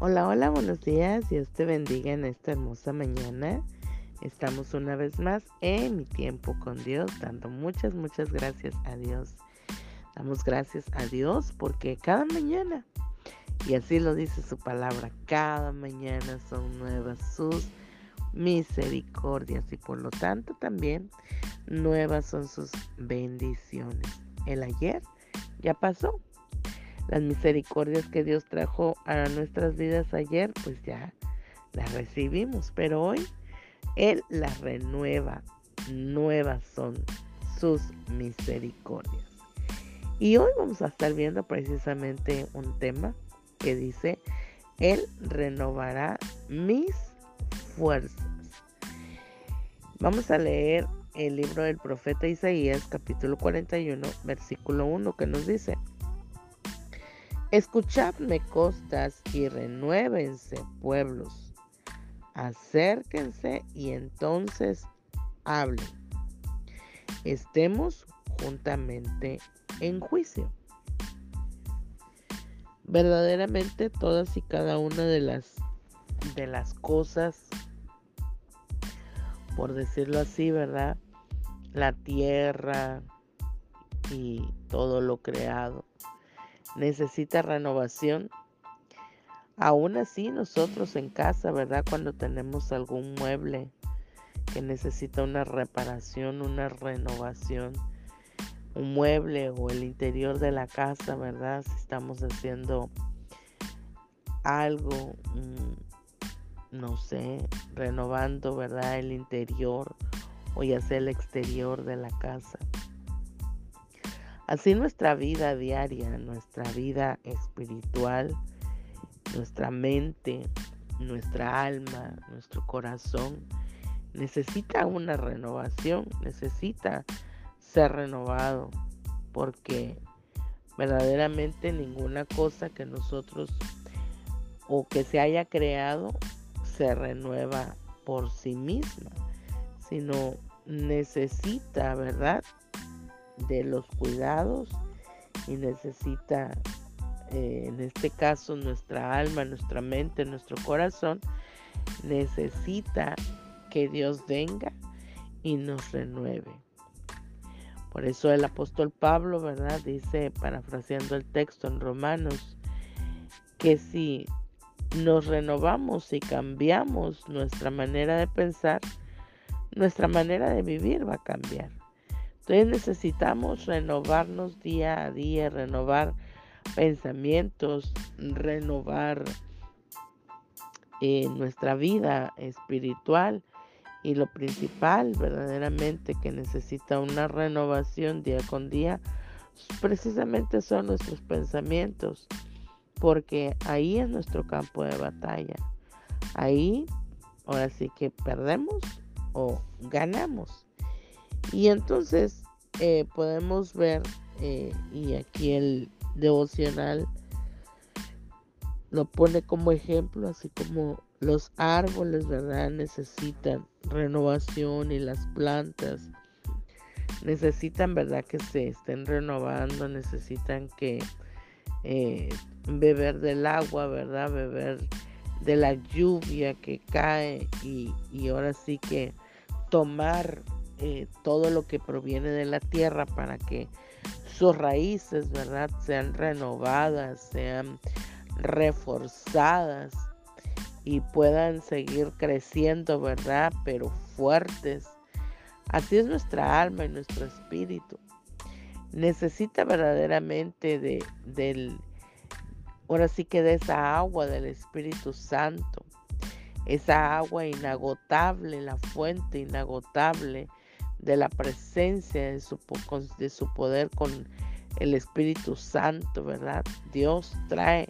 Hola, hola, buenos días. Dios te bendiga en esta hermosa mañana. Estamos una vez más en mi tiempo con Dios, dando muchas, muchas gracias a Dios. Damos gracias a Dios porque cada mañana, y así lo dice su palabra, cada mañana son nuevas sus misericordias y por lo tanto también nuevas son sus bendiciones. El ayer ya pasó, las misericordias que Dios trajo a nuestras vidas ayer, pues ya las recibimos, pero hoy Él las renueva, nuevas son sus misericordias. Y hoy vamos a estar viendo precisamente un tema que dice, Él renovará mis fuerzas. Vamos a leer el libro del profeta Isaías capítulo 41 versículo 1 que nos dice, Escuchadme costas y renuévense pueblos. Acérquense y entonces hablen. Estemos juntamente en juicio. Verdaderamente todas y cada una de las de las cosas por decirlo así, ¿verdad? La tierra y todo lo creado necesita renovación. Aún así, nosotros en casa, ¿verdad? Cuando tenemos algún mueble que necesita una reparación, una renovación, un mueble o el interior de la casa, ¿verdad? Si estamos haciendo algo, mm, no sé, renovando, ¿verdad? El interior o ya sea el exterior de la casa. Así nuestra vida diaria, nuestra vida espiritual, nuestra mente, nuestra alma, nuestro corazón, necesita una renovación, necesita ser renovado, porque verdaderamente ninguna cosa que nosotros o que se haya creado se renueva por sí misma, sino necesita, ¿verdad? De los cuidados y necesita, eh, en este caso, nuestra alma, nuestra mente, nuestro corazón, necesita que Dios venga y nos renueve. Por eso el apóstol Pablo, ¿verdad? Dice, parafraseando el texto en Romanos, que si nos renovamos y cambiamos nuestra manera de pensar, nuestra manera de vivir va a cambiar. Entonces necesitamos renovarnos día a día, renovar pensamientos, renovar eh, nuestra vida espiritual y lo principal verdaderamente que necesita una renovación día con día precisamente son nuestros pensamientos porque ahí es nuestro campo de batalla. Ahí ahora sí que perdemos o ganamos y entonces eh, podemos ver, eh, y aquí el devocional lo pone como ejemplo, así como los árboles, ¿verdad? Necesitan renovación y las plantas necesitan, ¿verdad? Que se estén renovando, necesitan que eh, beber del agua, ¿verdad? Beber de la lluvia que cae y, y ahora sí que tomar eh, todo lo que proviene de la tierra para que sus raíces, ¿verdad? Sean renovadas, sean reforzadas y puedan seguir creciendo, ¿verdad? Pero fuertes. Así es nuestra alma y nuestro espíritu. Necesita verdaderamente de, del, ahora sí que de esa agua del Espíritu Santo, esa agua inagotable, la fuente inagotable de la presencia de su, de su poder con el Espíritu Santo, ¿verdad? Dios trae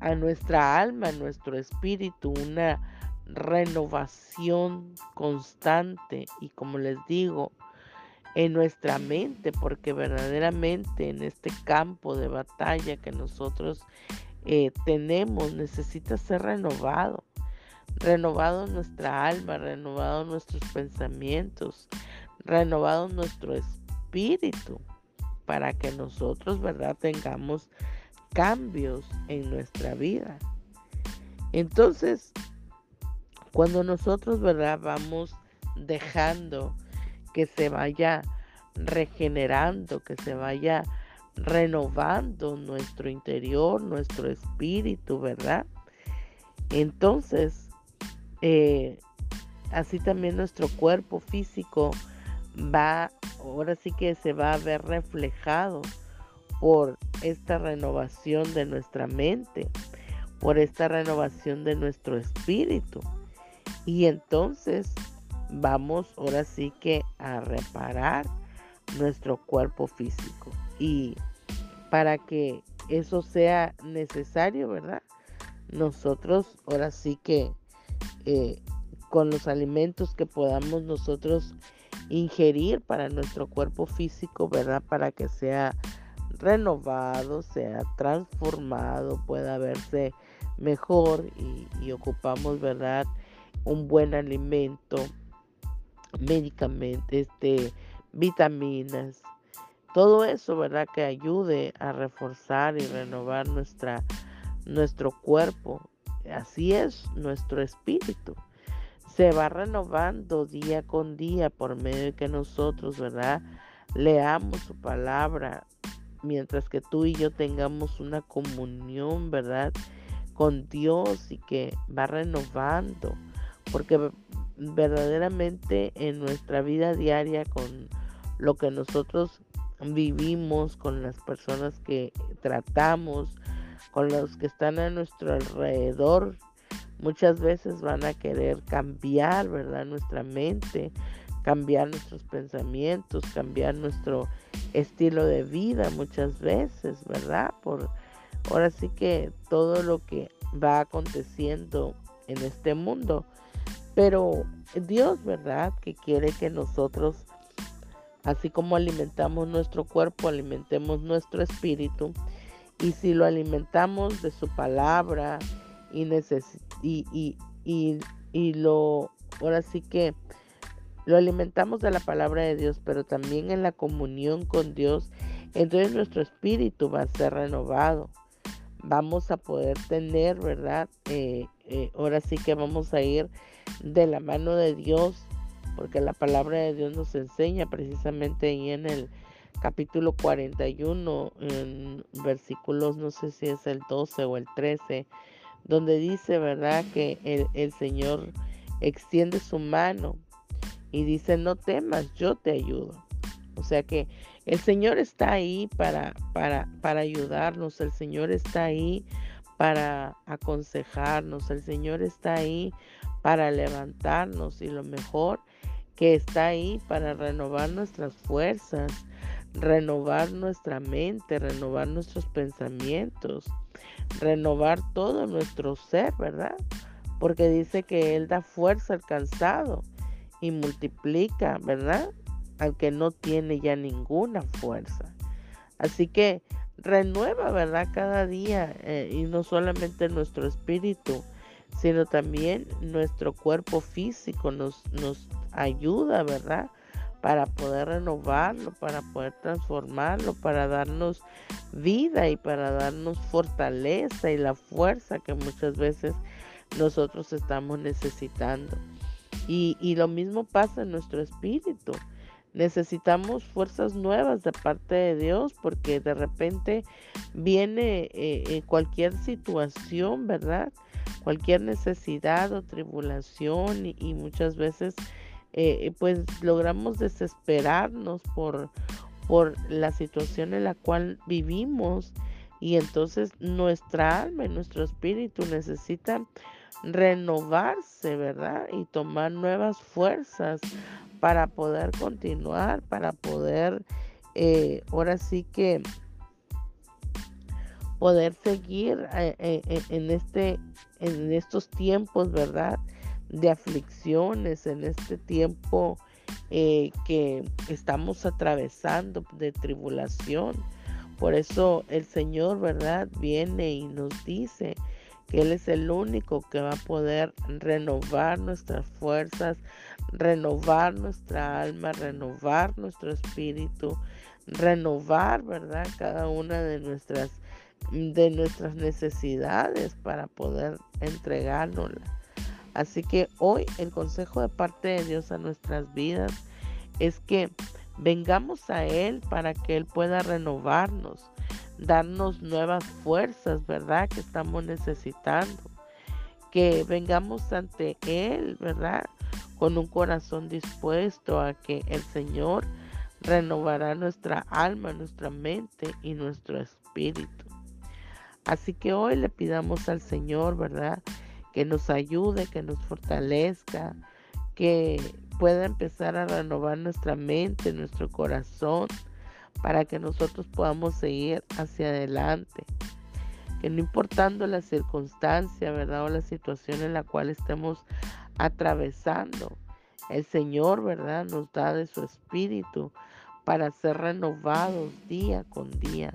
a nuestra alma, a nuestro espíritu, una renovación constante y como les digo, en nuestra mente, porque verdaderamente en este campo de batalla que nosotros eh, tenemos necesita ser renovado renovado nuestra alma, renovado nuestros pensamientos, renovado nuestro espíritu, para que nosotros, ¿verdad?, tengamos cambios en nuestra vida. Entonces, cuando nosotros, ¿verdad? Vamos dejando que se vaya regenerando, que se vaya renovando nuestro interior, nuestro espíritu, ¿verdad? Entonces, eh, así también nuestro cuerpo físico va, ahora sí que se va a ver reflejado por esta renovación de nuestra mente, por esta renovación de nuestro espíritu. Y entonces vamos ahora sí que a reparar nuestro cuerpo físico. Y para que eso sea necesario, ¿verdad? Nosotros ahora sí que eh, con los alimentos que podamos nosotros ingerir para nuestro cuerpo físico, ¿verdad? Para que sea renovado, sea transformado, pueda verse mejor y, ocupamos, ¿verdad? Un buen alimento, medicamentos, este, vitaminas, todo eso, ¿verdad? Que ayude a reforzar y renovar nuestra, nuestro cuerpo. Así es nuestro espíritu. Se va renovando día con día por medio de que nosotros, ¿verdad? Leamos su palabra, mientras que tú y yo tengamos una comunión, ¿verdad? Con Dios y que va renovando. Porque verdaderamente en nuestra vida diaria con lo que nosotros vivimos, con las personas que tratamos, con los que están a nuestro alrededor, muchas veces van a querer cambiar, ¿verdad? Nuestra mente, cambiar nuestros pensamientos, cambiar nuestro estilo de vida muchas veces, ¿verdad? Por ahora sí que todo lo que va aconteciendo en este mundo. Pero Dios, ¿verdad? Que quiere que nosotros Así como alimentamos nuestro cuerpo, alimentemos nuestro espíritu. Y si lo alimentamos de su palabra y, y, y, y, lo, ahora sí que lo alimentamos de la palabra de Dios, pero también en la comunión con Dios, entonces nuestro espíritu va a ser renovado. Vamos a poder tener, ¿verdad? Eh, eh, ahora sí que vamos a ir de la mano de Dios porque la palabra de Dios nos enseña precisamente ahí en el capítulo 41, en versículos, no sé si es el 12 o el 13, donde dice, ¿verdad?, que el, el Señor extiende su mano y dice, no temas, yo te ayudo. O sea que el Señor está ahí para, para, para ayudarnos, el Señor está ahí para aconsejarnos, el Señor está ahí para levantarnos y lo mejor que está ahí para renovar nuestras fuerzas, renovar nuestra mente, renovar nuestros pensamientos, renovar todo nuestro ser, ¿verdad? Porque dice que Él da fuerza al cansado y multiplica, ¿verdad? Al que no tiene ya ninguna fuerza. Así que renueva, ¿verdad? Cada día eh, y no solamente nuestro espíritu, sino también nuestro cuerpo físico nos, nos ayuda, ¿verdad? Para poder renovarlo, para poder transformarlo, para darnos vida y para darnos fortaleza y la fuerza que muchas veces nosotros estamos necesitando. Y, y lo mismo pasa en nuestro espíritu. Necesitamos fuerzas nuevas de parte de Dios porque de repente viene eh, eh, cualquier situación, ¿verdad? Cualquier necesidad o tribulación y muchas veces eh, pues logramos desesperarnos por, por la situación en la cual vivimos y entonces nuestra alma y nuestro espíritu necesitan renovarse, ¿verdad? Y tomar nuevas fuerzas para poder continuar, para poder, eh, ahora sí que poder seguir eh, en este en estos tiempos, ¿verdad? De aflicciones en este tiempo eh, que estamos atravesando de tribulación. Por eso el Señor, ¿verdad? Viene y nos dice que Él es el único que va a poder renovar nuestras fuerzas, renovar nuestra alma, renovar nuestro espíritu, renovar, ¿verdad? Cada una de nuestras de nuestras necesidades para poder entregárnosla. Así que hoy el consejo de parte de Dios a nuestras vidas es que vengamos a Él para que Él pueda renovarnos, darnos nuevas fuerzas, ¿verdad? Que estamos necesitando. Que vengamos ante Él, ¿verdad? Con un corazón dispuesto a que el Señor renovará nuestra alma, nuestra mente y nuestro espíritu. Así que hoy le pidamos al Señor, ¿verdad? Que nos ayude, que nos fortalezca, que pueda empezar a renovar nuestra mente, nuestro corazón, para que nosotros podamos seguir hacia adelante. Que no importando la circunstancia, ¿verdad? O la situación en la cual estemos atravesando, el Señor, ¿verdad? Nos da de su espíritu para ser renovados día con día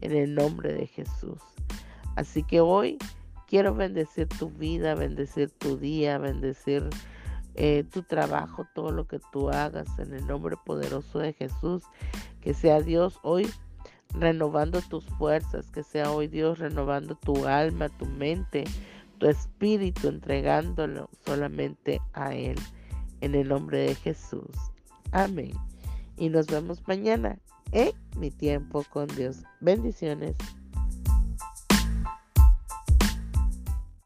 en el nombre de Jesús. Así que hoy quiero bendecir tu vida, bendecir tu día, bendecir eh, tu trabajo, todo lo que tú hagas en el nombre poderoso de Jesús. Que sea Dios hoy renovando tus fuerzas, que sea hoy Dios renovando tu alma, tu mente, tu espíritu, entregándolo solamente a Él. En el nombre de Jesús. Amén. Y nos vemos mañana en mi tiempo con Dios. Bendiciones.